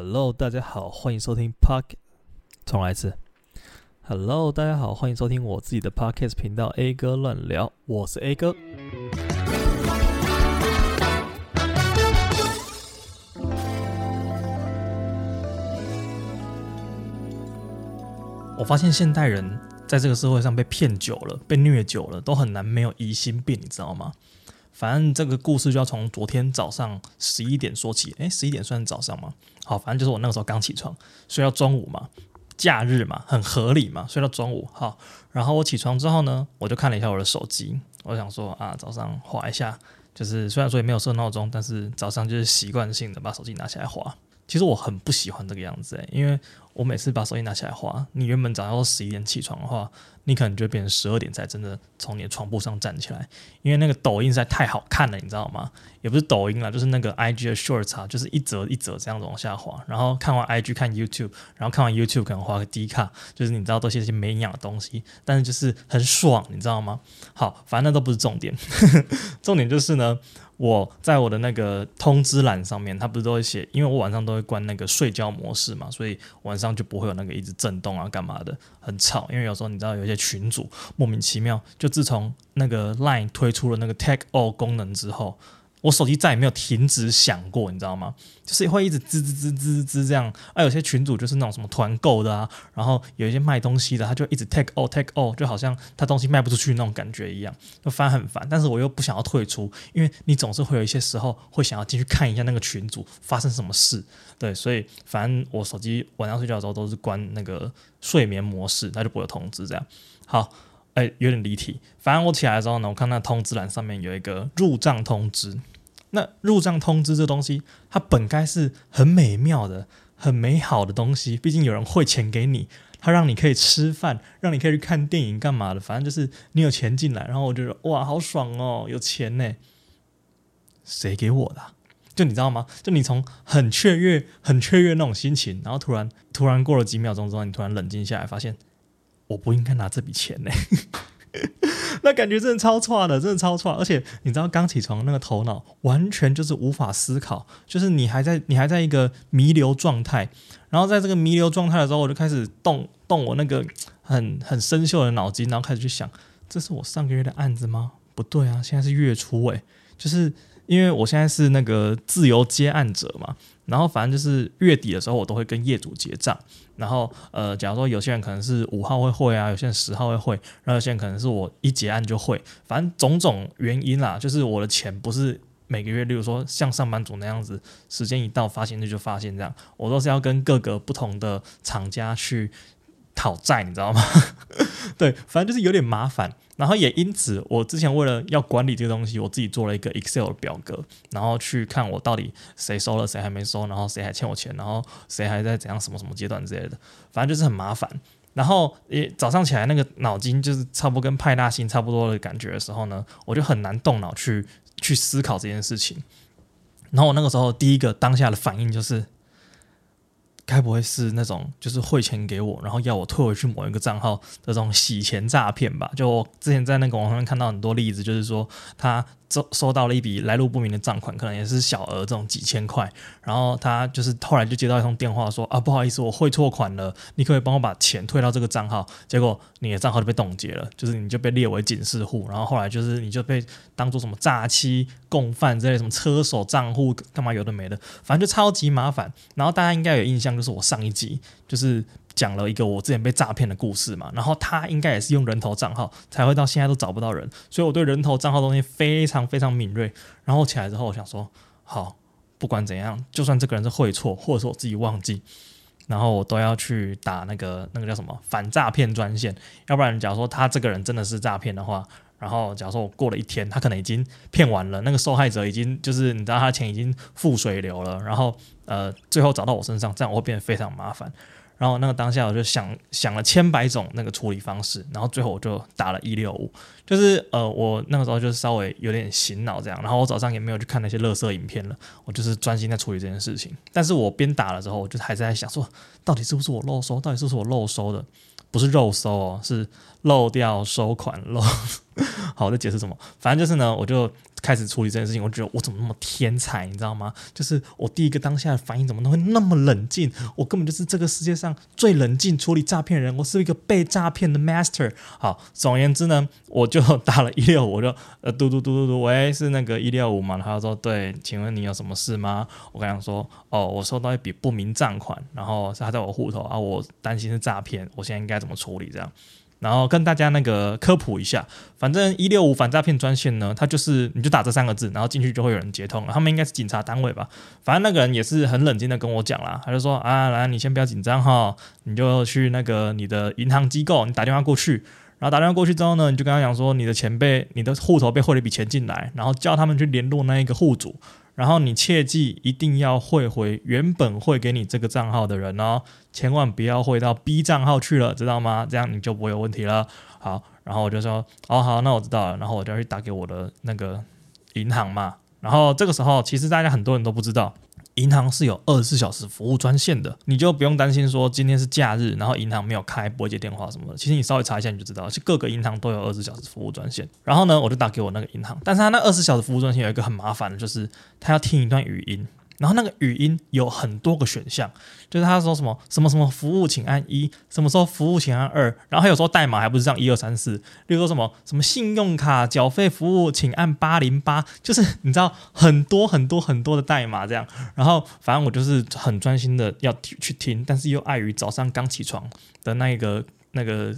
Hello，大家好，欢迎收听 Park。重来一次。Hello，大家好，欢迎收听我自己的 Podcast 频道 A 哥乱聊，我是 A 哥。我发现现代人在这个社会上被骗久了，被虐久了，都很难没有疑心病，你知道吗？反正这个故事就要从昨天早上十一点说起。诶，十一点算早上吗？好，反正就是我那个时候刚起床，睡到中午嘛，假日嘛，很合理嘛，睡到中午。好，然后我起床之后呢，我就看了一下我的手机，我想说啊，早上划一下，就是虽然说也没有设闹钟，但是早上就是习惯性的把手机拿起来划。其实我很不喜欢这个样子诶，因为我每次把手机拿起来划，你原本早上十一点起床的话，你可能就变成十二点才真的从你的床铺上站起来，因为那个抖音实在太好看了，你知道吗？也不是抖音啦，就是那个 IG 的 Shorts 啊，就是一折一折这样子往下滑，然后看完 IG 看 YouTube，然后看完 YouTube 可能划个 D 卡，就是你知道都是些没营养的东西，但是就是很爽，你知道吗？好，反正那都不是重点，重点就是呢。我在我的那个通知栏上面，它不是都会写，因为我晚上都会关那个睡觉模式嘛，所以晚上就不会有那个一直震动啊，干嘛的，很吵。因为有时候你知道，有些群主莫名其妙，就自从那个 Line 推出了那个 Take All 功能之后。我手机再也没有停止响过，你知道吗？就是会一直吱吱吱吱吱这样。啊，有些群主就是那种什么团购的啊，然后有一些卖东西的，他就一直 take all take all，就好像他东西卖不出去那种感觉一样，就烦很烦。但是我又不想要退出，因为你总是会有一些时候会想要进去看一下那个群主发生什么事，对，所以反正我手机晚上睡觉的时候都是关那个睡眠模式，它就不会有通知这样。好。哎、有点离题。反正我起来的时候呢，我看那通知栏上面有一个入账通知。那入账通知这东西，它本该是很美妙的、很美好的东西。毕竟有人汇钱给你，他让你可以吃饭，让你可以去看电影，干嘛的？反正就是你有钱进来，然后我就说哇，好爽哦，有钱呢。谁给我的？就你知道吗？就你从很雀跃、很雀跃那种心情，然后突然突然过了几秒钟之后，你突然冷静下来，发现。我不应该拿这笔钱呢，那感觉真的超差的，真的超差。而且你知道，刚起床那个头脑完全就是无法思考，就是你还在你还在一个弥留状态。然后在这个弥留状态的时候，我就开始动动我那个很很生锈的脑筋，然后开始去想，这是我上个月的案子吗？不对啊，现在是月初诶，就是因为我现在是那个自由接案者嘛。然后反正就是月底的时候，我都会跟业主结账。然后呃，假如说有些人可能是五号会汇啊，有些人十号会汇，然后有些人可能是我一结案就汇。反正种种原因啦，就是我的钱不是每个月，例如说像上班族那样子，时间一到发现就就发现这样，我都是要跟各个不同的厂家去讨债，你知道吗？对，反正就是有点麻烦。然后也因此，我之前为了要管理这个东西，我自己做了一个 Excel 表格，然后去看我到底谁收了，谁还没收，然后谁还欠我钱，然后谁还在怎样什么什么阶段之类的，反正就是很麻烦。然后也早上起来那个脑筋就是差不多跟派大星差不多的感觉的时候呢，我就很难动脑去去思考这件事情。然后我那个时候第一个当下的反应就是。该不会是那种就是汇钱给我，然后要我退回去某一个账号的这种洗钱诈骗吧？就我之前在那个网上看到很多例子，就是说他。收收到了一笔来路不明的账款，可能也是小额这种几千块，然后他就是后来就接到一通电话说啊，不好意思，我汇错款了，你可以帮我把钱退到这个账号？结果你的账号就被冻结了，就是你就被列为警示户，然后后来就是你就被当做什么诈欺共犯之类，什么车手账户干嘛有的没的，反正就超级麻烦。然后大家应该有印象，就是我上一集就是。讲了一个我之前被诈骗的故事嘛，然后他应该也是用人头账号才会到现在都找不到人，所以我对人头账号东西非常非常敏锐。然后起来之后，我想说，好，不管怎样，就算这个人是会错，或者说我自己忘记，然后我都要去打那个那个叫什么反诈骗专线，要不然假如说他这个人真的是诈骗的话，然后假如说我过了一天，他可能已经骗完了，那个受害者已经就是你知道他钱已经付水流了，然后呃最后找到我身上，这样我会变得非常麻烦。然后那个当下我就想想了千百种那个处理方式，然后最后我就打了一六五，就是呃我那个时候就是稍微有点醒脑这样，然后我早上也没有去看那些垃圾影片了，我就是专心在处理这件事情。但是我边打了之后，我就还在想说，到底是不是我漏收？到底是不是我漏收的？不是肉收哦，是漏掉收款漏。好，我在解释什么？反正就是呢，我就开始处理这件事情，我觉得我怎么那么天才，你知道吗？就是我第一个当下的反应怎么都会那么冷静，我根本就是这个世界上最冷静处理诈骗人，我是一个被诈骗的 master。好，总而言之呢，我就打了一六五，我就呃嘟嘟嘟嘟嘟，喂，是那个一六五嘛？他说对，请问你有什么事吗？我跟他说，哦，我收到一笔不明账款，然后是他在我户头啊，我担心是诈骗，我现在应该怎么处理？这样。然后跟大家那个科普一下，反正一六五反诈骗专线呢，它就是你就打这三个字，然后进去就会有人接通了。他们应该是警察单位吧？反正那个人也是很冷静的跟我讲啦，他就说啊，来，你先不要紧张哈，你就去那个你的银行机构，你打电话过去，然后打电话过去之后呢，你就跟他讲说你的钱被你的户头被汇了一笔钱进来，然后叫他们去联络那一个户主。然后你切记一定要汇回原本汇给你这个账号的人哦，千万不要汇到 B 账号去了，知道吗？这样你就不会有问题了。好，然后我就说，哦好，那我知道了。然后我就要去打给我的那个银行嘛。然后这个时候，其实大家很多人都不知道。银行是有二十四小时服务专线的，你就不用担心说今天是假日，然后银行没有开，不会接电话什么的。其实你稍微查一下你就知道，其实各个银行都有二十四小时服务专线。然后呢，我就打给我那个银行，但是他那二十四小时服务专线有一个很麻烦的，就是他要听一段语音。然后那个语音有很多个选项，就是他说什么什么什么服务请按一，什么时候服务请按二，然后还有时候代码还不是这样一二三四，例如说什么什么信用卡缴费服务请按八零八，就是你知道很多很多很多的代码这样，然后反正我就是很专心的要去听，但是又碍于早上刚起床的那个那个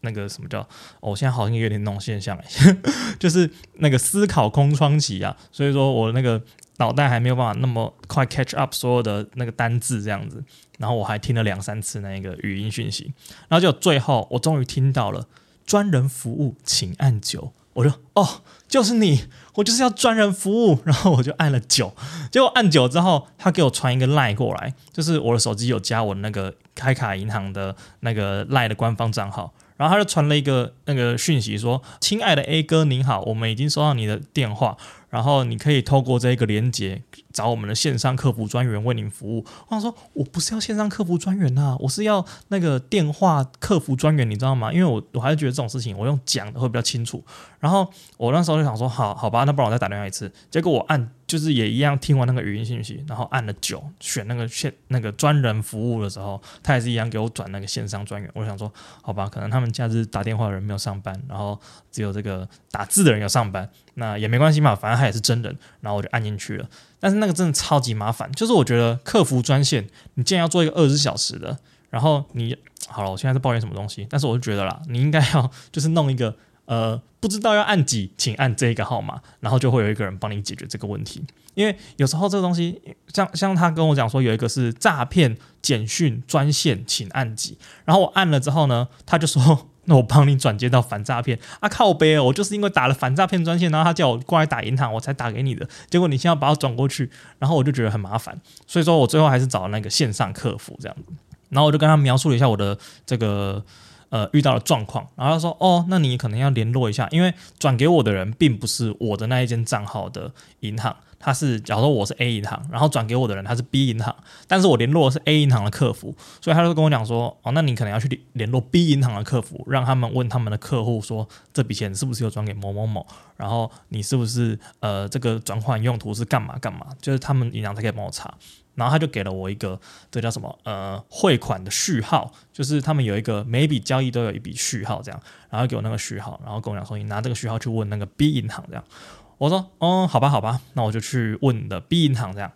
那个什么叫，我现在好像有点那种现象，就是那个思考空窗期啊，所以说我那个。脑袋还没有办法那么快 catch up 所有的那个单字这样子，然后我还听了两三次那个语音讯息，然后就最后我终于听到了专人服务，请按九，我就哦，就是你，我就是要专人服务，然后我就按了九，结果按九之后，他给我传一个 line 过来，就是我的手机有加我那个开卡银行的那个 line 的官方账号。然后他就传了一个那个讯息说：“亲爱的 A 哥，您好，我们已经收到你的电话，然后你可以透过这个连接找我们的线上客服专员为您服务。”我想说：“我不是要线上客服专员呐，我是要那个电话客服专员，你知道吗？因为我我还是觉得这种事情我用讲的会比较清楚。”然后我那时候就想说：“好好吧，那不然我再打电话一次。”结果我按。就是也一样，听完那个语音信息，然后按了九，选那个线那个专人服务的时候，他也是一样给我转那个线上专员。我想说，好吧，可能他们假日打电话的人没有上班，然后只有这个打字的人有上班，那也没关系嘛，反正他也是真人。然后我就按进去了，但是那个真的超级麻烦，就是我觉得客服专线，你既然要做一个二十四小时的，然后你好了，我现在在抱怨什么东西，但是我就觉得啦，你应该要 就是弄一个。呃，不知道要按几，请按这个号码，然后就会有一个人帮你解决这个问题。因为有时候这个东西，像像他跟我讲说有一个是诈骗简讯专线，请按几，然后我按了之后呢，他就说 那我帮你转接到反诈骗啊，靠背哦，我就是因为打了反诈骗专线，然后他叫我过来打银行，我才打给你的，结果你现在把我转过去，然后我就觉得很麻烦，所以说我最后还是找那个线上客服这样子，然后我就跟他描述了一下我的这个。呃，遇到了状况，然后他说：“哦，那你可能要联络一下，因为转给我的人并不是我的那一间账号的银行，他是假如说我是 A 银行，然后转给我的人他是 B 银行，但是我联络的是 A 银行的客服，所以他就跟我讲说：哦，那你可能要去联络 B 银行的客服，让他们问他们的客户说这笔钱是不是有转给某某某，然后你是不是呃这个转换用途是干嘛干嘛，就是他们银行才可以帮我查。”然后他就给了我一个，这叫什么？呃，汇款的序号，就是他们有一个每笔交易都有一笔序号，这样。然后给我那个序号，然后跟我讲说，你拿这个序号去问那个 B 银行，这样。我说，哦，好吧，好吧，那我就去问的 B 银行，这样。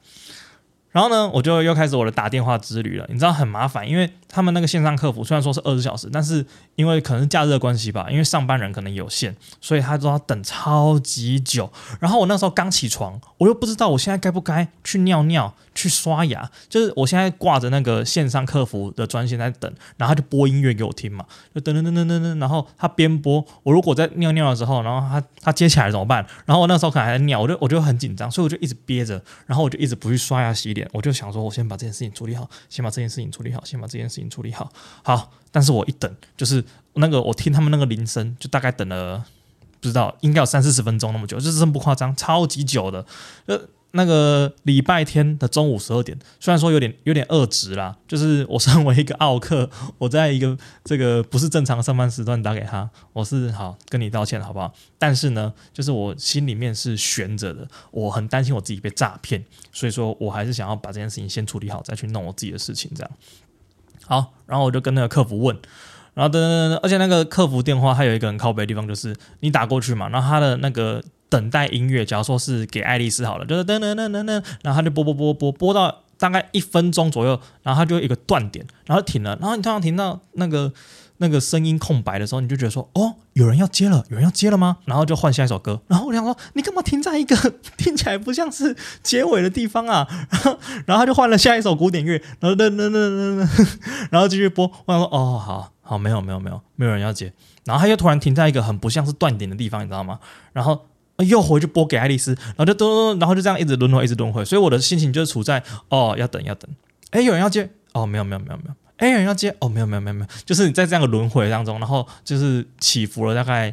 然后呢，我就又开始我的打电话之旅了。你知道很麻烦，因为他们那个线上客服虽然说是二十小时，但是因为可能是假日的关系吧，因为上班人可能有限，所以他都要等超级久。然后我那时候刚起床，我又不知道我现在该不该去尿尿、去刷牙。就是我现在挂着那个线上客服的专线在等，然后他就播音乐给我听嘛，就噔噔噔噔噔噔。然后他边播，我如果在尿尿的时候，然后他他接起来怎么办？然后我那时候可能还在尿，我就我就很紧张，所以我就一直憋着，然后我就一直不去刷牙洗脸。我就想说，我先把这件事情处理好，先把这件事情处理好，先把这件事情处理好。好，但是我一等，就是那个我听他们那个铃声，就大概等了不知道应该有三四十分钟那么久，就是真不夸张，超级久的。呃，那个礼拜天的中午十二点，虽然说有点有点恶值啦，就是我身为一个奥客，我在一个这个不是正常上班时段打给他，我是好跟你道歉好不好？但是呢，就是我心里面是悬着的，我很担心我自己被诈骗，所以说我还是想要把这件事情先处理好，再去弄我自己的事情这样。好，然后我就跟那个客服问。然后等等等，而且那个客服电话还有一个很靠北的地方，就是你打过去嘛，然后他的那个等待音乐，假如说是给爱丽丝好了，就是噔噔噔噔噔，然后他就播播播播播到大概一分钟左右，然后他就一个断点，然后停了，然后你突然听到那个。那个声音空白的时候，你就觉得说，哦，有人要接了，有人要接了吗？然后就换下一首歌。然后我想说，你干嘛停在一个听起来不像是结尾的地方啊？然后，然后他就换了下一首古典乐，然后噔噔噔噔噔，然后继续播。我想说，哦，好好，没有没有没有，没有人要接。然后他又突然停在一个很不像是断点的地方，你知道吗？然后又回去拨给爱丽丝，然后就咚咚，然后就这样一直轮回，一直轮回。所以我的心情就是处在，哦，要等要等。哎，有人要接？哦，没有没有没有没有。哎，有人要接哦，没有没有没有没有，就是你在这样的轮回当中，然后就是起伏了大概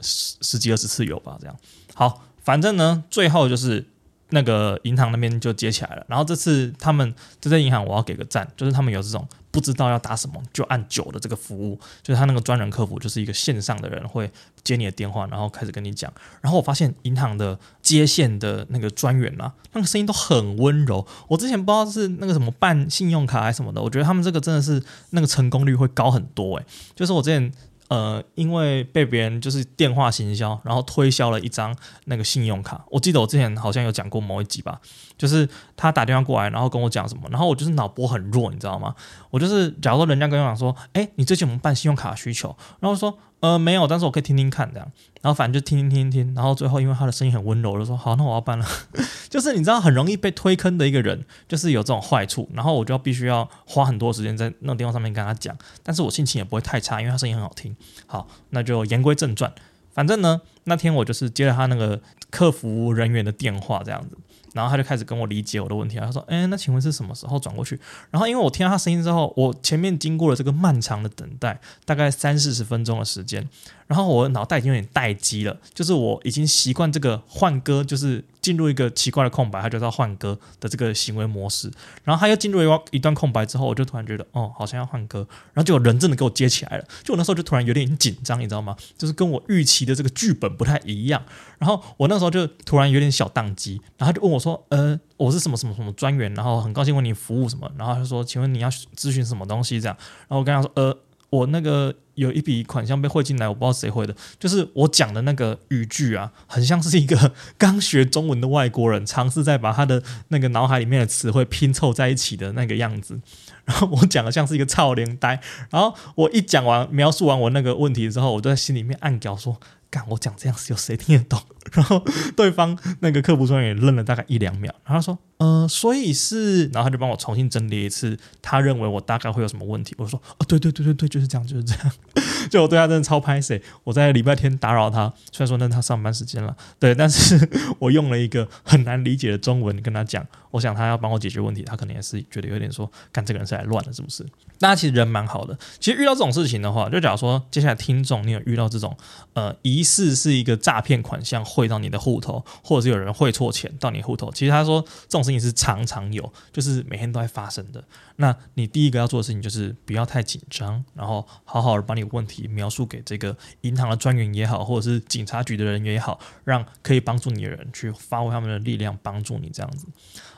十十几二十次有吧，这样。好，反正呢，最后就是。那个银行那边就接起来了，然后这次他们这些银行我要给个赞，就是他们有这种不知道要打什么就按九的这个服务，就是他那个专人客服就是一个线上的人会接你的电话，然后开始跟你讲。然后我发现银行的接线的那个专员啊，那个声音都很温柔。我之前不知道是那个什么办信用卡还是什么的，我觉得他们这个真的是那个成功率会高很多诶，就是我之前。呃，因为被别人就是电话行销，然后推销了一张那个信用卡。我记得我之前好像有讲过某一集吧，就是他打电话过来，然后跟我讲什么，然后我就是脑波很弱，你知道吗？我就是假如说人家跟我讲说，哎，你最近我们办信用卡需求，然后说。呃，没有，但是我可以听听看这样，然后反正就听听听听，然后最后因为他的声音很温柔，我就说好，那我要办了。就是你知道很容易被推坑的一个人，就是有这种坏处，然后我就必须要花很多时间在那个电话上面跟他讲，但是我心情也不会太差，因为他声音很好听。好，那就言归正传，反正呢，那天我就是接了他那个客服人员的电话这样子。然后他就开始跟我理解我的问题，他说：“哎，那请问是什么时候转过去？”然后因为我听到他声音之后，我前面经过了这个漫长的等待，大概三四十分钟的时间。然后我脑袋已经有点待机了，就是我已经习惯这个换歌，就是进入一个奇怪的空白，他就要换歌的这个行为模式。然后他又进入一一段空白之后，我就突然觉得，哦，好像要换歌。然后就有人真的给我接起来了，就我那时候就突然有点紧张，你知道吗？就是跟我预期的这个剧本不太一样。然后我那时候就突然有点小宕机，然后就问我说，呃，我是什么什么什么专员，然后很高兴为你服务什么。然后他说，请问你要咨询什么东西？这样。然后我跟他说，呃。我那个有一笔款项被汇进来，我不知道谁汇的，就是我讲的那个语句啊，很像是一个 刚学中文的外国人尝试在把他的那个脑海里面的词汇拼凑在一起的那个样子。然后我讲的像是一个臭奶呆，然后我一讲完描述完我那个问题之后，我就在心里面暗叫说。干，我讲这样子有谁听得懂？然后对方那个客服专员愣了大概一两秒，然后他说：“呃，所以是……”然后他就帮我重新整理一次，他认为我大概会有什么问题。我说：“哦，对对对对对，就是这样，就是这样。”就我对他真的超拍谢，我在礼拜天打扰他，虽然说那他上班时间了，对，但是 我用了一个很难理解的中文跟他讲，我想他要帮我解决问题，他可能也是觉得有点说，干这个人是来乱的，是不是？大家其实人蛮好的。其实遇到这种事情的话，就假如说接下来听众你有遇到这种呃疑似是一个诈骗款项汇到你的户头，或者是有人汇错钱到你户头，其实他说这种事事情是常常有，就是每天都在发生的。那你第一个要做的事情就是不要太紧张，然后好好的把你问题描述给这个银行的专员也好，或者是警察局的人员也好，让可以帮助你的人去发挥他们的力量帮助你这样子。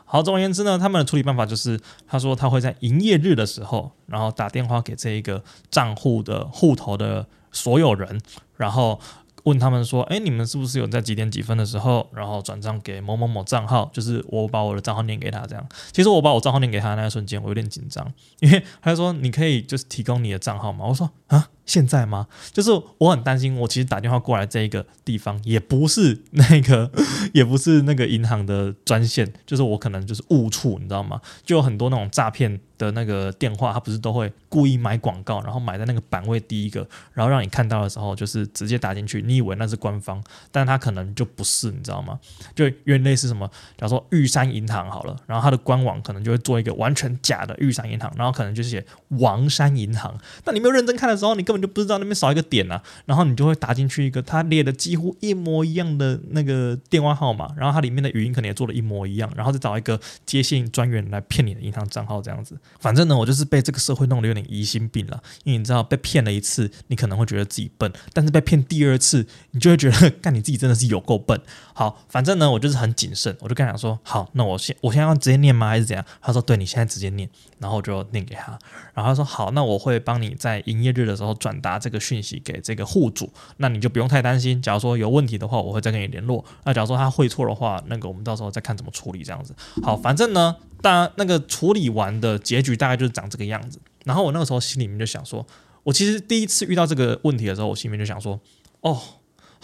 好，总而言之呢，他们的处理办法就是，他说他会在营业日的时候，然后打电话给这一个账户的户头的所有人，然后问他们说，哎，你们是不是有在几点几分的时候，然后转账给某某某账号？就是我把我的账号念给他，这样。其实我把我账号念给他那一瞬间，我有点紧张，因为他说你可以就是提供你的账号嘛？我说啊。现在吗？就是我很担心，我其实打电话过来这一个地方也不是那个，也不是那个银行的专线，就是我可能就是误触，你知道吗？就有很多那种诈骗的那个电话，他不是都会故意买广告，然后买在那个版位第一个，然后让你看到的时候就是直接打进去，你以为那是官方，但他可能就不是，你知道吗？就有点类似什么，假如说玉山银行好了，然后它的官网可能就会做一个完全假的玉山银行，然后可能就是写王山银行，那你没有认真看的时候，你根根本就不知道那边少一个点啊，然后你就会打进去一个他列的几乎一模一样的那个电话号码，然后它里面的语音可能也做的一模一样，然后再找一个接线专员来骗你的银行账号这样子。反正呢，我就是被这个社会弄得有点疑心病了，因为你知道被骗了一次，你可能会觉得自己笨，但是被骗第二次，你就会觉得 干你自己真的是有够笨。好，反正呢，我就是很谨慎，我就跟他讲说，好，那我先我现在要直接念吗，还是怎样？他说，对，你现在直接念，然后我就念给他，然后他说，好，那我会帮你在营业日的时候转达这个讯息给这个户主，那你就不用太担心，假如说有问题的话，我会再跟你联络。那假如说他会错的话，那个我们到时候再看怎么处理这样子。好，反正呢，当然那个处理完的结局大概就是长这个样子。然后我那个时候心里面就想说，我其实第一次遇到这个问题的时候，我心里面就想说，哦。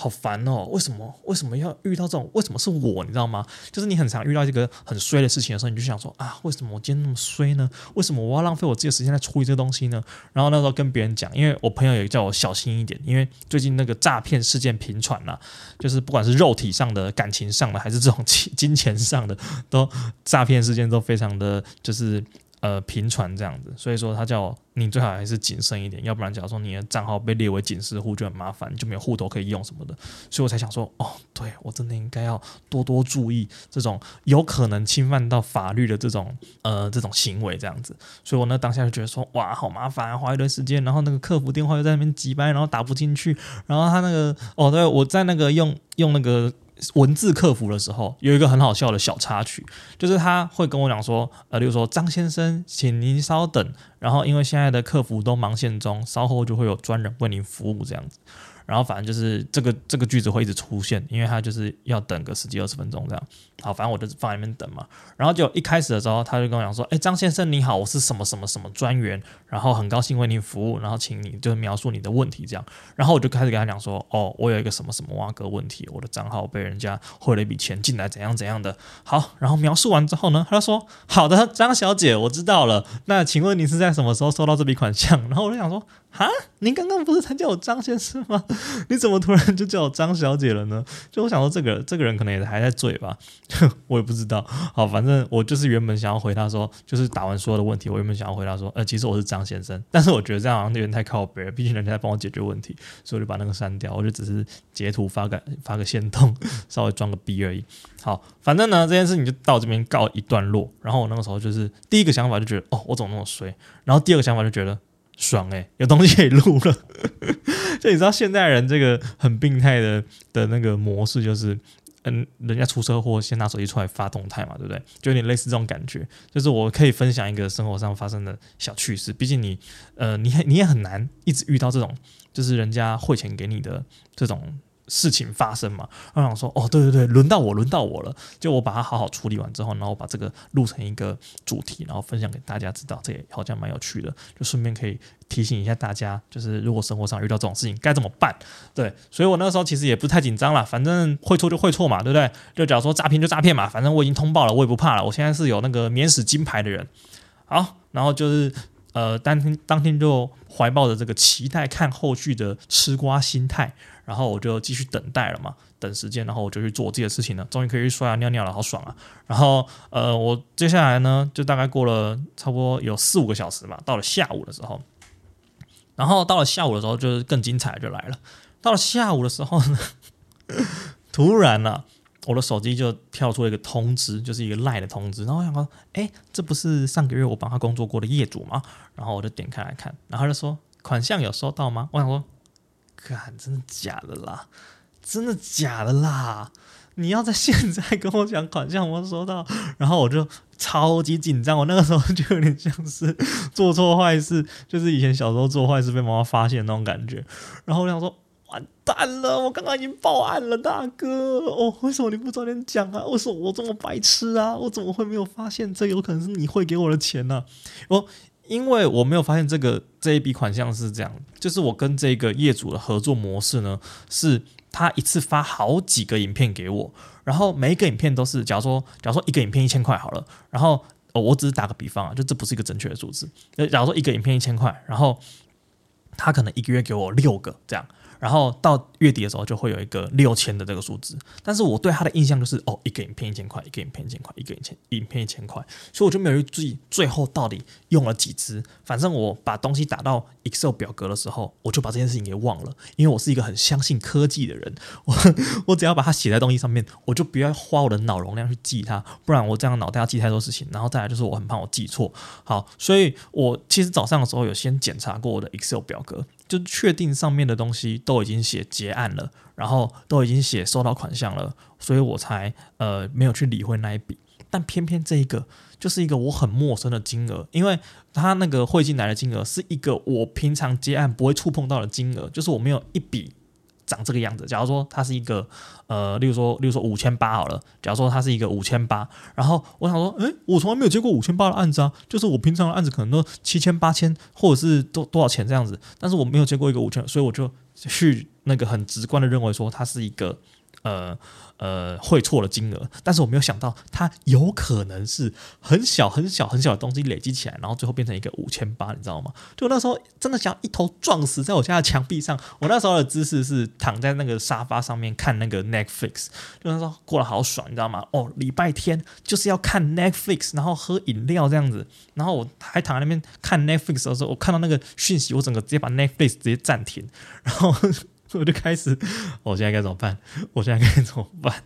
好烦哦！为什么为什么要遇到这种？为什么是我？你知道吗？就是你很常遇到这个很衰的事情的时候，你就想说啊，为什么我今天那么衰呢？为什么我要浪费我自己的时间来处理这个东西呢？然后那时候跟别人讲，因为我朋友也叫我小心一点，因为最近那个诈骗事件频传了，就是不管是肉体上的、感情上的，还是这种金金钱上的，都诈骗事件都非常的就是。呃，频传这样子，所以说他叫你最好还是谨慎一点，要不然假如说你的账号被列为警示户就很麻烦，就没有户头可以用什么的，所以我才想说，哦，对我真的应该要多多注意这种有可能侵犯到法律的这种呃这种行为这样子，所以我呢当下就觉得说，哇，好麻烦啊，花一段时间，然后那个客服电话又在那边急掰，然后打不进去，然后他那个哦，对，我在那个用用那个。文字客服的时候，有一个很好笑的小插曲，就是他会跟我讲说，呃，例如说张先生，请您稍等，然后因为现在的客服都忙线中，稍后就会有专人为您服务这样子。然后反正就是这个这个句子会一直出现，因为他就是要等个十几二十分钟这样。好，反正我就放在那边等嘛。然后就一开始的时候，他就跟我讲说：“哎，张先生你好，我是什么什么什么专员，然后很高兴为您服务，然后请你就描述你的问题这样。”然后我就开始跟他讲说：“哦，我有一个什么什么挖哥问题，我的账号被人家汇了一笔钱进来，怎样怎样的。”好，然后描述完之后呢，他说：“好的，张小姐，我知道了。那请问你是在什么时候收到这笔款项？”然后我就想说。哈，您刚刚不是才叫我张先生吗？你怎么突然就叫我张小姐了呢？就我想说，这个这个人可能也还在醉吧，我也不知道。好，反正我就是原本想要回答说，就是打完所有的问题，我原本想要回答说，呃，其实我是张先生，但是我觉得这样好像有点太靠北了，毕竟人家在帮我解决问题，所以我就把那个删掉，我就只是截图发个发个线动，稍微装个逼而已。好，反正呢，这件事情就到这边告一段落。然后我那个时候就是第一个想法就觉得，哦，我怎么那么衰？然后第二个想法就觉得。爽诶、有东西可以录了。就你知道，现代人这个很病态的的那个模式，就是嗯，人家出车祸先拿手机出来发动态嘛，对不对？就有点类似这种感觉。就是我可以分享一个生活上发生的小趣事。毕竟你呃，你你也很难一直遇到这种，就是人家汇钱给你的这种。事情发生嘛，我想说，哦，对对对，轮到我，轮到我了。就我把它好好处理完之后，然后把这个录成一个主题，然后分享给大家知道，这也好像蛮有趣的。就顺便可以提醒一下大家，就是如果生活上遇到这种事情该怎么办？对，所以我那时候其实也不太紧张了，反正会错就会错嘛，对不对？就假如说诈骗就诈骗嘛，反正我已经通报了，我也不怕了。我现在是有那个免死金牌的人。好，然后就是。呃，当天当天就怀抱着这个期待看后续的吃瓜心态，然后我就继续等待了嘛，等时间，然后我就去做我自己的事情了，终于可以去刷牙尿尿了，好爽啊！然后呃，我接下来呢，就大概过了差不多有四五个小时吧，到了下午的时候，然后到了下午的时候，就是更精彩就来了。到了下午的时候呢，突然呢、啊。我的手机就跳出一个通知，就是一个赖的通知。然后我想说，哎，这不是上个月我帮他工作过的业主吗？然后我就点开来看，然后他就说款项有收到吗？我想说，看，真的假的啦？真的假的啦？你要在现在跟我讲款项我收到，然后我就超级紧张。我那个时候就有点像是做错坏事，就是以前小时候做坏事被妈妈发现那种感觉。然后我想说。完蛋了！我刚刚已经报案了，大哥。哦，为什么你不早点讲啊？为什么我这么白痴啊？我怎么会没有发现这有可能是你汇给我的钱呢？哦，因为我没有发现这个这一笔款项是这样，就是我跟这个业主的合作模式呢，是他一次发好几个影片给我，然后每一个影片都是，假如说，假如说一个影片一千块好了，然后哦，我只是打个比方啊，就这不是一个正确的数字。假如说一个影片一千块，然后他可能一个月给我六个这样。然后到月底的时候就会有一个六千的这个数字，但是我对他的印象就是哦，一个影片一千块，一个影片一千块，一个影片影片一千块，所以我就没有去注意最后到底用了几支。反正我把东西打到 Excel 表格的时候，我就把这件事情给忘了，因为我是一个很相信科技的人，我 我只要把它写在东西上面，我就不要花我的脑容量去记它，不然我这样脑袋要记太多事情。然后再来就是我很怕我记错，好，所以我其实早上的时候有先检查过我的 Excel 表格。就确定上面的东西都已经写结案了，然后都已经写收到款项了，所以我才呃没有去理会那一笔。但偏偏这一个就是一个我很陌生的金额，因为他那个汇进来的金额是一个我平常结案不会触碰到的金额，就是我没有一笔。长这个样子。假如说它是一个，呃，例如说，例如说五千八好了。假如说它是一个五千八，然后我想说，诶，我从来没有接过五千八的案子啊，就是我平常的案子可能都七千、八千，或者是多多少钱这样子，但是我没有接过一个五千，所以我就去那个很直观的认为说它是一个。呃呃，汇错了金额，但是我没有想到，它有可能是很小很小很小的东西累积起来，然后最后变成一个五千八，你知道吗？就那时候真的想一头撞死在我家的墙壁上。我那时候的姿势是躺在那个沙发上面看那个 Netflix，就那时候过得好爽，你知道吗？哦，礼拜天就是要看 Netflix，然后喝饮料这样子，然后我还躺在那边看 Netflix 的时候，我看到那个讯息，我整个直接把 Netflix 直接暂停，然后。我就开始，我现在该怎么办？我现在该怎么办？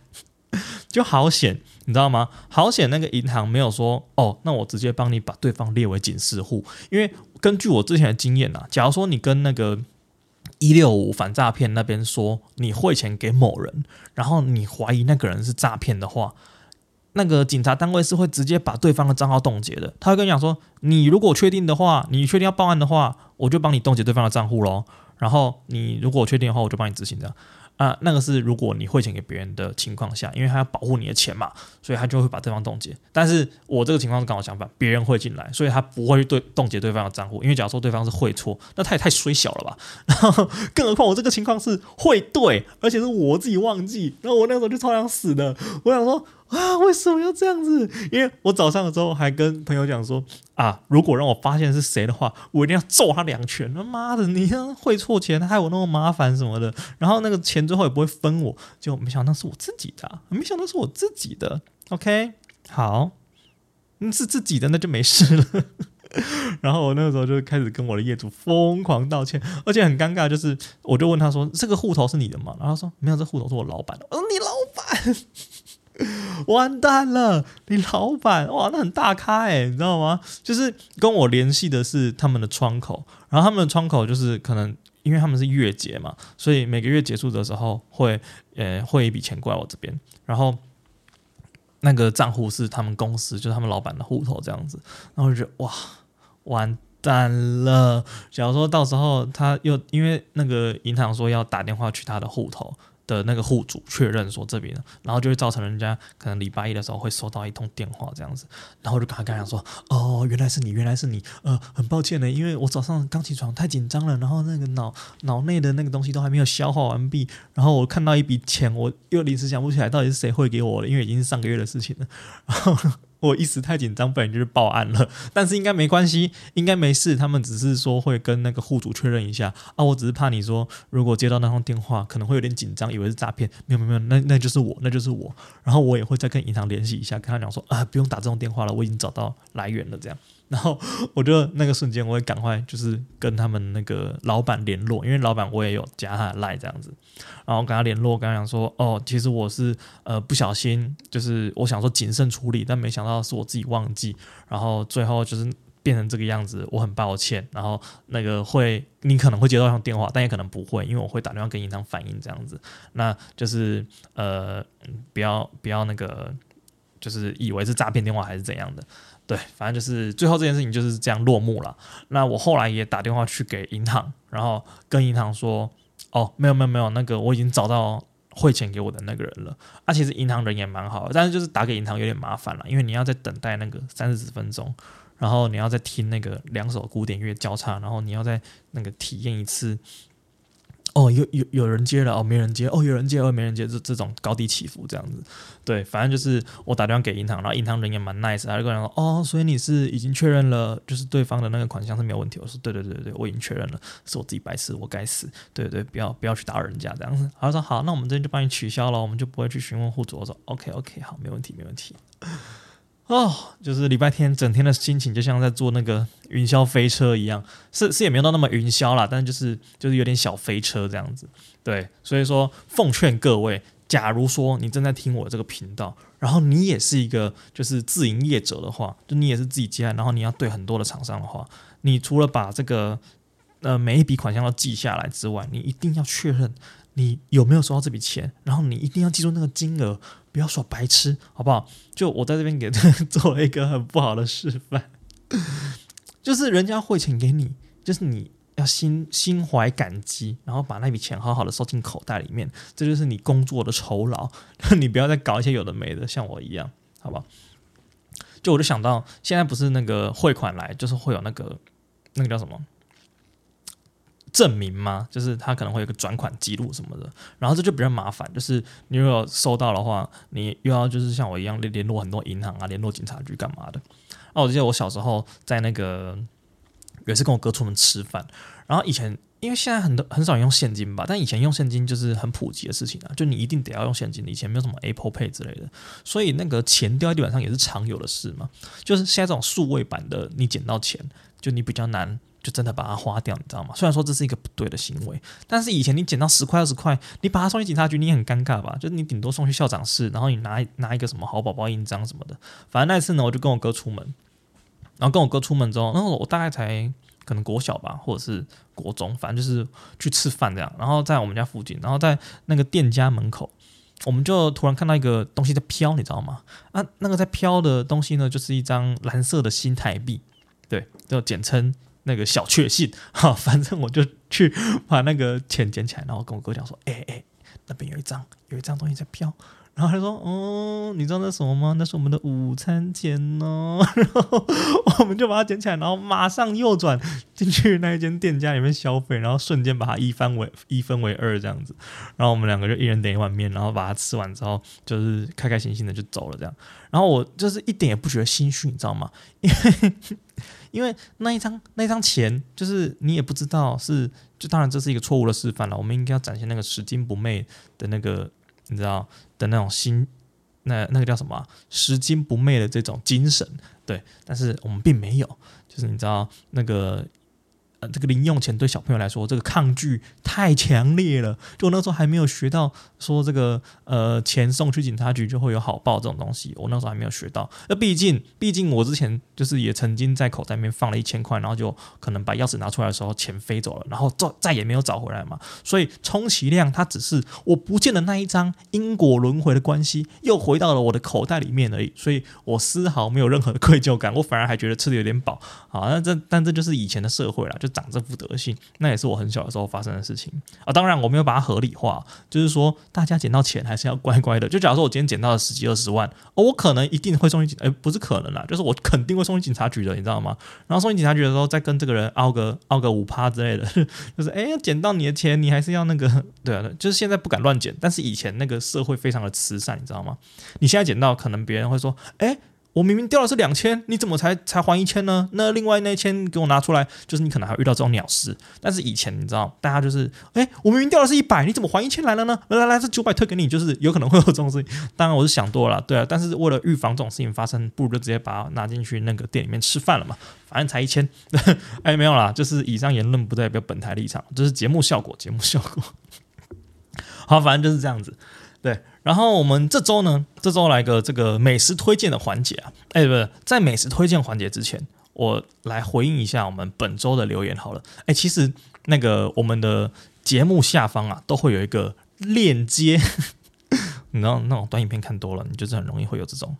就好险，你知道吗？好险，那个银行没有说哦，那我直接帮你把对方列为警示户，因为根据我之前的经验呐，假如说你跟那个一六五反诈骗那边说你汇钱给某人，然后你怀疑那个人是诈骗的话，那个警察单位是会直接把对方的账号冻结的。他会跟你讲说，你如果确定的话，你确定要报案的话，我就帮你冻结对方的账户喽。然后你如果确定的话，我就帮你执行这样啊。那个是如果你汇钱给别人的情况下，因为他要保护你的钱嘛，所以他就会把对方冻结。但是我这个情况是刚好相反，别人汇进来，所以他不会对冻结对方的账户，因为假如说对方是汇错，那他也太衰小了吧。然后更何况我这个情况是汇对，而且是我自己忘记，然后我那时候就超想死的，我想说。啊，为什么要这样子？因为我早上的时候还跟朋友讲说啊，如果让我发现是谁的话，我一定要揍他两拳。他妈的，你汇错钱，害我那么麻烦什么的。然后那个钱最后也不会分我，就没想到是我自己的，没想到是我自己的。OK，好，那是自己的那就没事了。然后我那个时候就开始跟我的业主疯狂道歉，而且很尴尬，就是我就问他说：“这个户头是你的吗？”然后他说：“没有，这户头是我老板的。”我说：“你老板。” 完蛋了，你老板哇，那很大咖哎，你知道吗？就是跟我联系的是他们的窗口，然后他们的窗口就是可能因为他们是月结嘛，所以每个月结束的时候会呃汇一笔钱过来我这边，然后那个账户是他们公司，就是他们老板的户头这样子，然后就觉得哇，完蛋了，假如说到时候他又因为那个银行说要打电话去他的户头。的那个户主确认说这边，然后就会造成人家可能礼拜一的时候会收到一通电话这样子，然后就跟他讲说，哦，原来是你，原来是你，呃，很抱歉呢，因为我早上刚起床太紧张了，然后那个脑脑内的那个东西都还没有消化完毕，然后我看到一笔钱，我又临时想不起来到底是谁汇给我的，因为已经是上个月的事情了，然后。我一时太紧张，不然就是报案了。但是应该没关系，应该没事。他们只是说会跟那个户主确认一下啊。我只是怕你说，如果接到那通电话，可能会有点紧张，以为是诈骗。没有没有没有，那那就是我，那就是我。然后我也会再跟银行联系一下，跟他讲说啊，不用打这种电话了，我已经找到来源了，这样。然后我就那个瞬间，我会赶快就是跟他们那个老板联络，因为老板我也有加他的赖这样子，然后跟他联络，跟他讲说，哦，其实我是呃不小心，就是我想说谨慎处理，但没想到是我自己忘记，然后最后就是变成这个样子，我很抱歉。然后那个会你可能会接到一通电话，但也可能不会，因为我会打电话跟银行反映这样子，那就是呃不要不要那个就是以为是诈骗电话还是怎样的。对，反正就是最后这件事情就是这样落幕了。那我后来也打电话去给银行，然后跟银行说：“哦，没有没有没有，那个我已经找到汇钱给我的那个人了。”啊，其实银行人也蛮好的，但是就是打给银行有点麻烦了，因为你要再等待那个三四十分钟，然后你要再听那个两首古典乐交叉，然后你要再那个体验一次。哦，有有有人接了哦，没人接哦，有人接哦，没人接，这这种高低起伏这样子，对，反正就是我打电话给银行，然后银行人也蛮 nice，他就跟我说哦，所以你是已经确认了，就是对方的那个款项是没有问题。我说对对对对，我已经确认了，是我自己白痴，我该死，对对，不要不要去打扰人家这样子。他说好，那我们这边就帮你取消了，我们就不会去询问户主。我说 OK OK，好，没问题没问题。哦，就是礼拜天整天的心情就像在坐那个云霄飞车一样，是是也没有到那么云霄啦，但是就是就是有点小飞车这样子。对，所以说奉劝各位，假如说你正在听我这个频道，然后你也是一个就是自营业者的话，就你也是自己接案，然后你要对很多的厂商的话，你除了把这个呃每一笔款项都记下来之外，你一定要确认你有没有收到这笔钱，然后你一定要记住那个金额。不要耍白痴，好不好？就我在这边给他 做了一个很不好的示范，就是人家汇钱给你，就是你要心心怀感激，然后把那笔钱好好的收进口袋里面，这就是你工作的酬劳。你不要再搞一些有的没的，像我一样，好不好？就我就想到，现在不是那个汇款来，就是会有那个那个叫什么？证明吗？就是他可能会有个转款记录什么的，然后这就比较麻烦。就是你如果收到的话，你又要就是像我一样联联络很多银行啊，联络警察局干嘛的。啊，我记得我小时候在那个也是跟我哥出门吃饭，然后以前因为现在很多很少用现金吧，但以前用现金就是很普及的事情啊，就你一定得要用现金。以前没有什么 Apple Pay 之类的，所以那个钱掉在地板上也是常有的事嘛。就是现在这种数位版的，你捡到钱就你比较难。就真的把它花掉，你知道吗？虽然说这是一个不对的行为，但是以前你捡到十块二十块，你把它送去警察局，你也很尴尬吧？就是你顶多送去校长室，然后你拿拿一个什么好宝宝印章什么的。反正那次呢，我就跟我哥出门，然后跟我哥出门之后，然后我大概才可能国小吧，或者是国中，反正就是去吃饭这样。然后在我们家附近，然后在那个店家门口，我们就突然看到一个东西在飘，你知道吗？啊，那个在飘的东西呢，就是一张蓝色的新台币，对，就简称。那个小确幸，哈，反正我就去把那个钱捡起来，然后跟我哥讲说：“哎、欸、哎、那边有一张，有一张东西在飘。”然后他说：“哦，你知道那什么吗？那是我们的午餐钱哦。”然后我们就把它捡起来，然后马上右转进去那一间店家里面消费，然后瞬间把它一分为一分为二这样子。然后我们两个就一人点一碗面，然后把它吃完之后，就是开开心心的就走了这样。然后我就是一点也不觉得心虚，你知道吗？因为。因为那一张那一张钱，就是你也不知道是，就当然这是一个错误的示范了。我们应该要展现那个拾金不昧的那个，你知道的那种心，那那个叫什么？拾金不昧的这种精神，对。但是我们并没有，就是你知道那个。这个零用钱对小朋友来说，这个抗拒太强烈了。就我那时候还没有学到说这个呃钱送去警察局就会有好报这种东西，我那时候还没有学到。那毕竟 毕竟我之前就是也曾经在口袋里面放了一千块，然后就可能把钥匙拿出来的时候钱飞走了，然后再再也没有找回来嘛。所以充其量它只是我不见的那一张因果轮回的关系又回到了我的口袋里面而已，所以我丝毫没有任何的愧疚感，我反而还觉得吃的有点饱。好，那这但这就是以前的社会了，就。长这副德行，那也是我很小的时候发生的事情啊。当然，我没有把它合理化，就是说，大家捡到钱还是要乖乖的。就假如说我今天捡到了十几二十万，哦，我可能一定会送去警，哎，不是可能啦，就是我肯定会送去警察局的，你知道吗？然后送去警察局的时候，再跟这个人拗个拗个五趴之类的，就是哎，捡到你的钱，你还是要那个，对啊，就是现在不敢乱捡，但是以前那个社会非常的慈善，你知道吗？你现在捡到，可能别人会说，哎。我明明掉的是两千，你怎么才才还一千呢？那另外那一千给我拿出来，就是你可能还会遇到这种鸟事。但是以前你知道，大家就是，哎，我明明掉的是一百，你怎么还一千来了呢？来来来，这九百退给你，就是有可能会有这种事情。当然我是想多了，对啊。但是为了预防这种事情发生，不如就直接把它拿进去那个店里面吃饭了嘛，反正才一千。哎，没有啦，就是以上言论不代表本台立场，这是节目效果，节目效果。好，反正就是这样子。对，然后我们这周呢，这周来个这个美食推荐的环节啊，哎，不是，在美食推荐环节之前，我来回应一下我们本周的留言好了。哎，其实那个我们的节目下方啊，都会有一个链接，你知道那种短影片看多了，你就是很容易会有这种，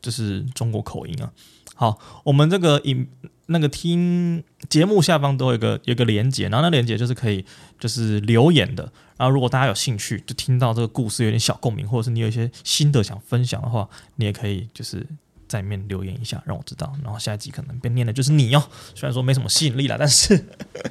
就是中国口音啊。好，我们这个影那个听节目下方都有一个有一个连接，然后那连接就是可以就是留言的。然后，如果大家有兴趣，就听到这个故事有点小共鸣，或者是你有一些心得想分享的话，你也可以就是在里面留言一下，让我知道。然后下一集可能被念的就是你哦。虽然说没什么吸引力了，但是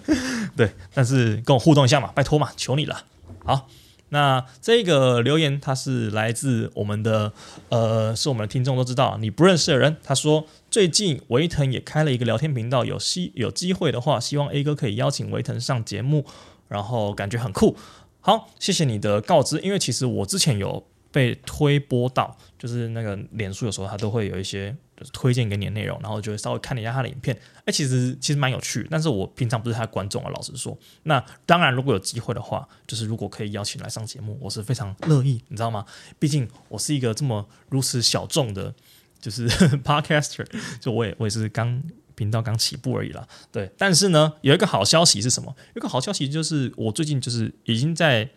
对，但是跟我互动一下嘛，拜托嘛，求你了。好，那这个留言他是来自我们的呃，是我们的听众都知道你不认识的人。他说最近维腾也开了一个聊天频道，有希有机会的话，希望 A 哥可以邀请维腾上节目，然后感觉很酷。好，谢谢你的告知，因为其实我之前有被推播到，就是那个脸书有时候他都会有一些。就是推荐给你的内容，然后就会稍微看了一下他的影片，哎，其实其实蛮有趣，但是我平常不是他的观众啊，老实说。那当然，如果有机会的话，就是如果可以邀请来上节目，我是非常乐意，你知道吗？毕竟我是一个这么如此小众的，就是 podcaster，就我也我也是刚频道刚起步而已啦。对，但是呢，有一个好消息是什么？有个好消息就是我最近就是已经在。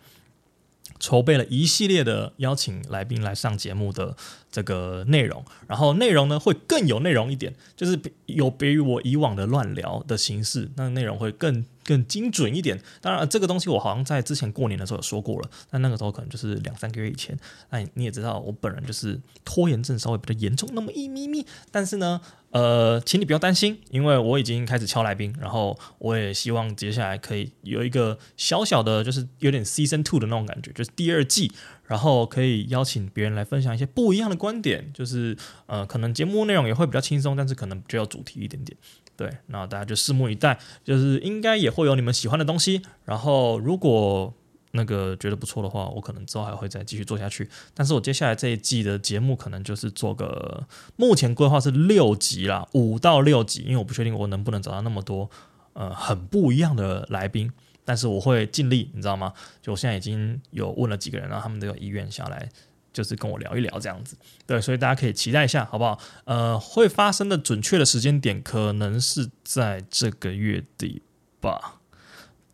筹备了一系列的邀请来宾来上节目的这个内容，然后内容呢会更有内容一点，就是有别于我以往的乱聊的形式，那内容会更更精准一点。当然，这个东西我好像在之前过年的时候有说过了，但那个时候可能就是两三个月以前。那你也知道，我本人就是拖延症稍微比较严重那么一咪咪，但是呢。呃，请你不要担心，因为我已经开始敲来宾，然后我也希望接下来可以有一个小小的，就是有点 season two 的那种感觉，就是第二季，然后可以邀请别人来分享一些不一样的观点，就是呃，可能节目内容也会比较轻松，但是可能就要主题一点点。对，那大家就拭目以待，就是应该也会有你们喜欢的东西，然后如果。那个觉得不错的话，我可能之后还会再继续做下去。但是我接下来这一季的节目可能就是做个，目前规划是六集啦，五到六集，因为我不确定我能不能找到那么多呃很不一样的来宾。但是我会尽力，你知道吗？就我现在已经有问了几个人，然后他们都有意愿下来，就是跟我聊一聊这样子。对，所以大家可以期待一下，好不好？呃，会发生的准确的时间点可能是在这个月底吧。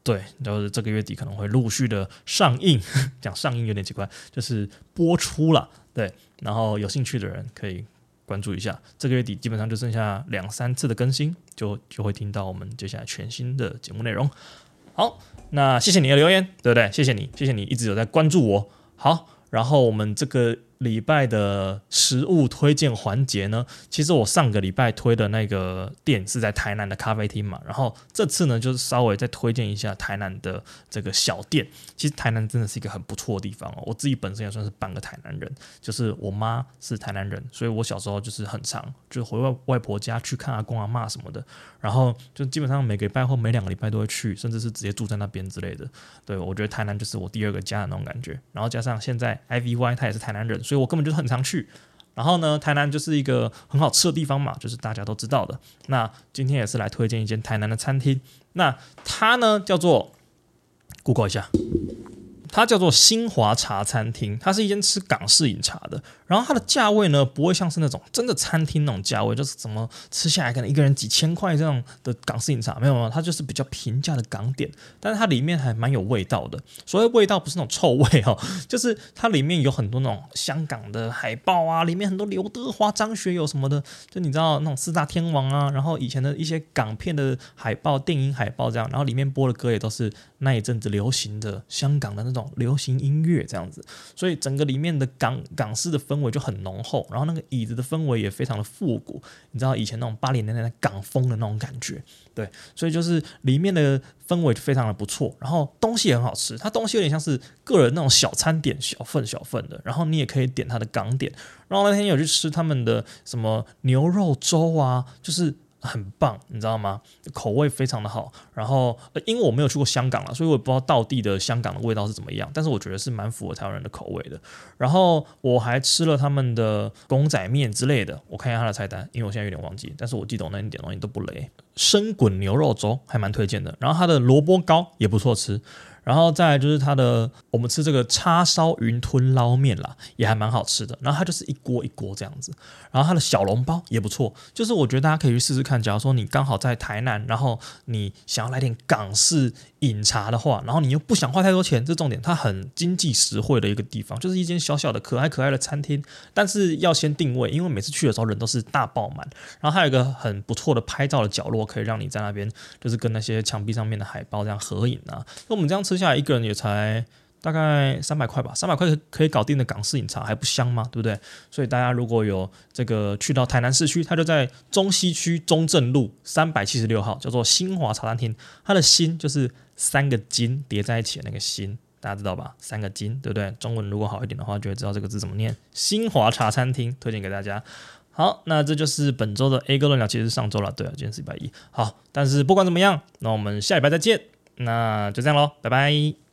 对，就是这个月底可能会陆续的上映，讲上映有点奇怪，就是播出了。对，然后有兴趣的人可以关注一下。这个月底基本上就剩下两三次的更新，就就会听到我们接下来全新的节目内容。好，那谢谢你的留言，对不对？谢谢你，谢谢你一直有在关注我。好，然后我们这个。礼拜的食物推荐环节呢，其实我上个礼拜推的那个店是在台南的咖啡厅嘛，然后这次呢就是稍微再推荐一下台南的这个小店。其实台南真的是一个很不错的地方哦，我自己本身也算是半个台南人，就是我妈是台南人，所以我小时候就是很常就回外外婆家去看阿公阿嬷什么的，然后就基本上每个礼拜或每两个礼拜都会去，甚至是直接住在那边之类的。对，我觉得台南就是我第二个家的那种感觉，然后加上现在 IVY 他也是台南人。所以我根本就很常去，然后呢，台南就是一个很好吃的地方嘛，就是大家都知道的。那今天也是来推荐一间台南的餐厅，那它呢叫做，Google 一下。它叫做新华茶餐厅，它是一间吃港式饮茶的。然后它的价位呢，不会像是那种真的餐厅那种价位，就是怎么吃下来可能一个人几千块这样的港式饮茶，没有没有，它就是比较平价的港点。但是它里面还蛮有味道的，所谓味道不是那种臭味哦，就是它里面有很多那种香港的海报啊，里面很多刘德华、张学友什么的，就你知道那种四大天王啊，然后以前的一些港片的海报、电影海报这样，然后里面播的歌也都是那一阵子流行的香港的那种。流行音乐这样子，所以整个里面的港港式的氛围就很浓厚，然后那个椅子的氛围也非常的复古，你知道以前那种八零年代的港风的那种感觉，对，所以就是里面的氛围就非常的不错，然后东西也很好吃，它东西有点像是个人那种小餐点，小份小份的，然后你也可以点它的港点，然后那天有去吃他们的什么牛肉粥啊，就是。很棒，你知道吗？口味非常的好。然后，因为我没有去过香港了，所以我也不知道道地的香港的味道是怎么样。但是我觉得是蛮符合台湾人的口味的。然后我还吃了他们的公仔面之类的。我看一下他的菜单，因为我现在有点忘记。但是我记得我那天点东西都不雷。生滚牛肉粥还蛮推荐的。然后他的萝卜糕也不错吃。然后再来就是它的，我们吃这个叉烧云吞捞面啦，也还蛮好吃的。然后它就是一锅一锅这样子。然后它的小笼包也不错，就是我觉得大家可以去试试看。假如说你刚好在台南，然后你想要来点港式饮茶的话，然后你又不想花太多钱，这重点，它很经济实惠的一个地方，就是一间小小的可爱可爱的餐厅。但是要先定位，因为每次去的时候人都是大爆满。然后还有一个很不错的拍照的角落，可以让你在那边就是跟那些墙壁上面的海报这样合影啊。那我们这样吃下来，一个人也才大概三百块吧，三百块可以搞定的港式饮茶还不香吗？对不对？所以大家如果有这个去到台南市区，它就在中西区中正路三百七十六号，叫做新华茶餐厅。它的“新”就是三个金叠在一起的那个“新”，大家知道吧？三个金，对不对？中文如果好一点的话，就会知道这个字怎么念。新华茶餐厅推荐给大家。好，那这就是本周的 A 哥论聊，其实是上周了，对啊，今天是礼拜一。好，但是不管怎么样，那我们下礼拜再见。那就这样喽，拜拜。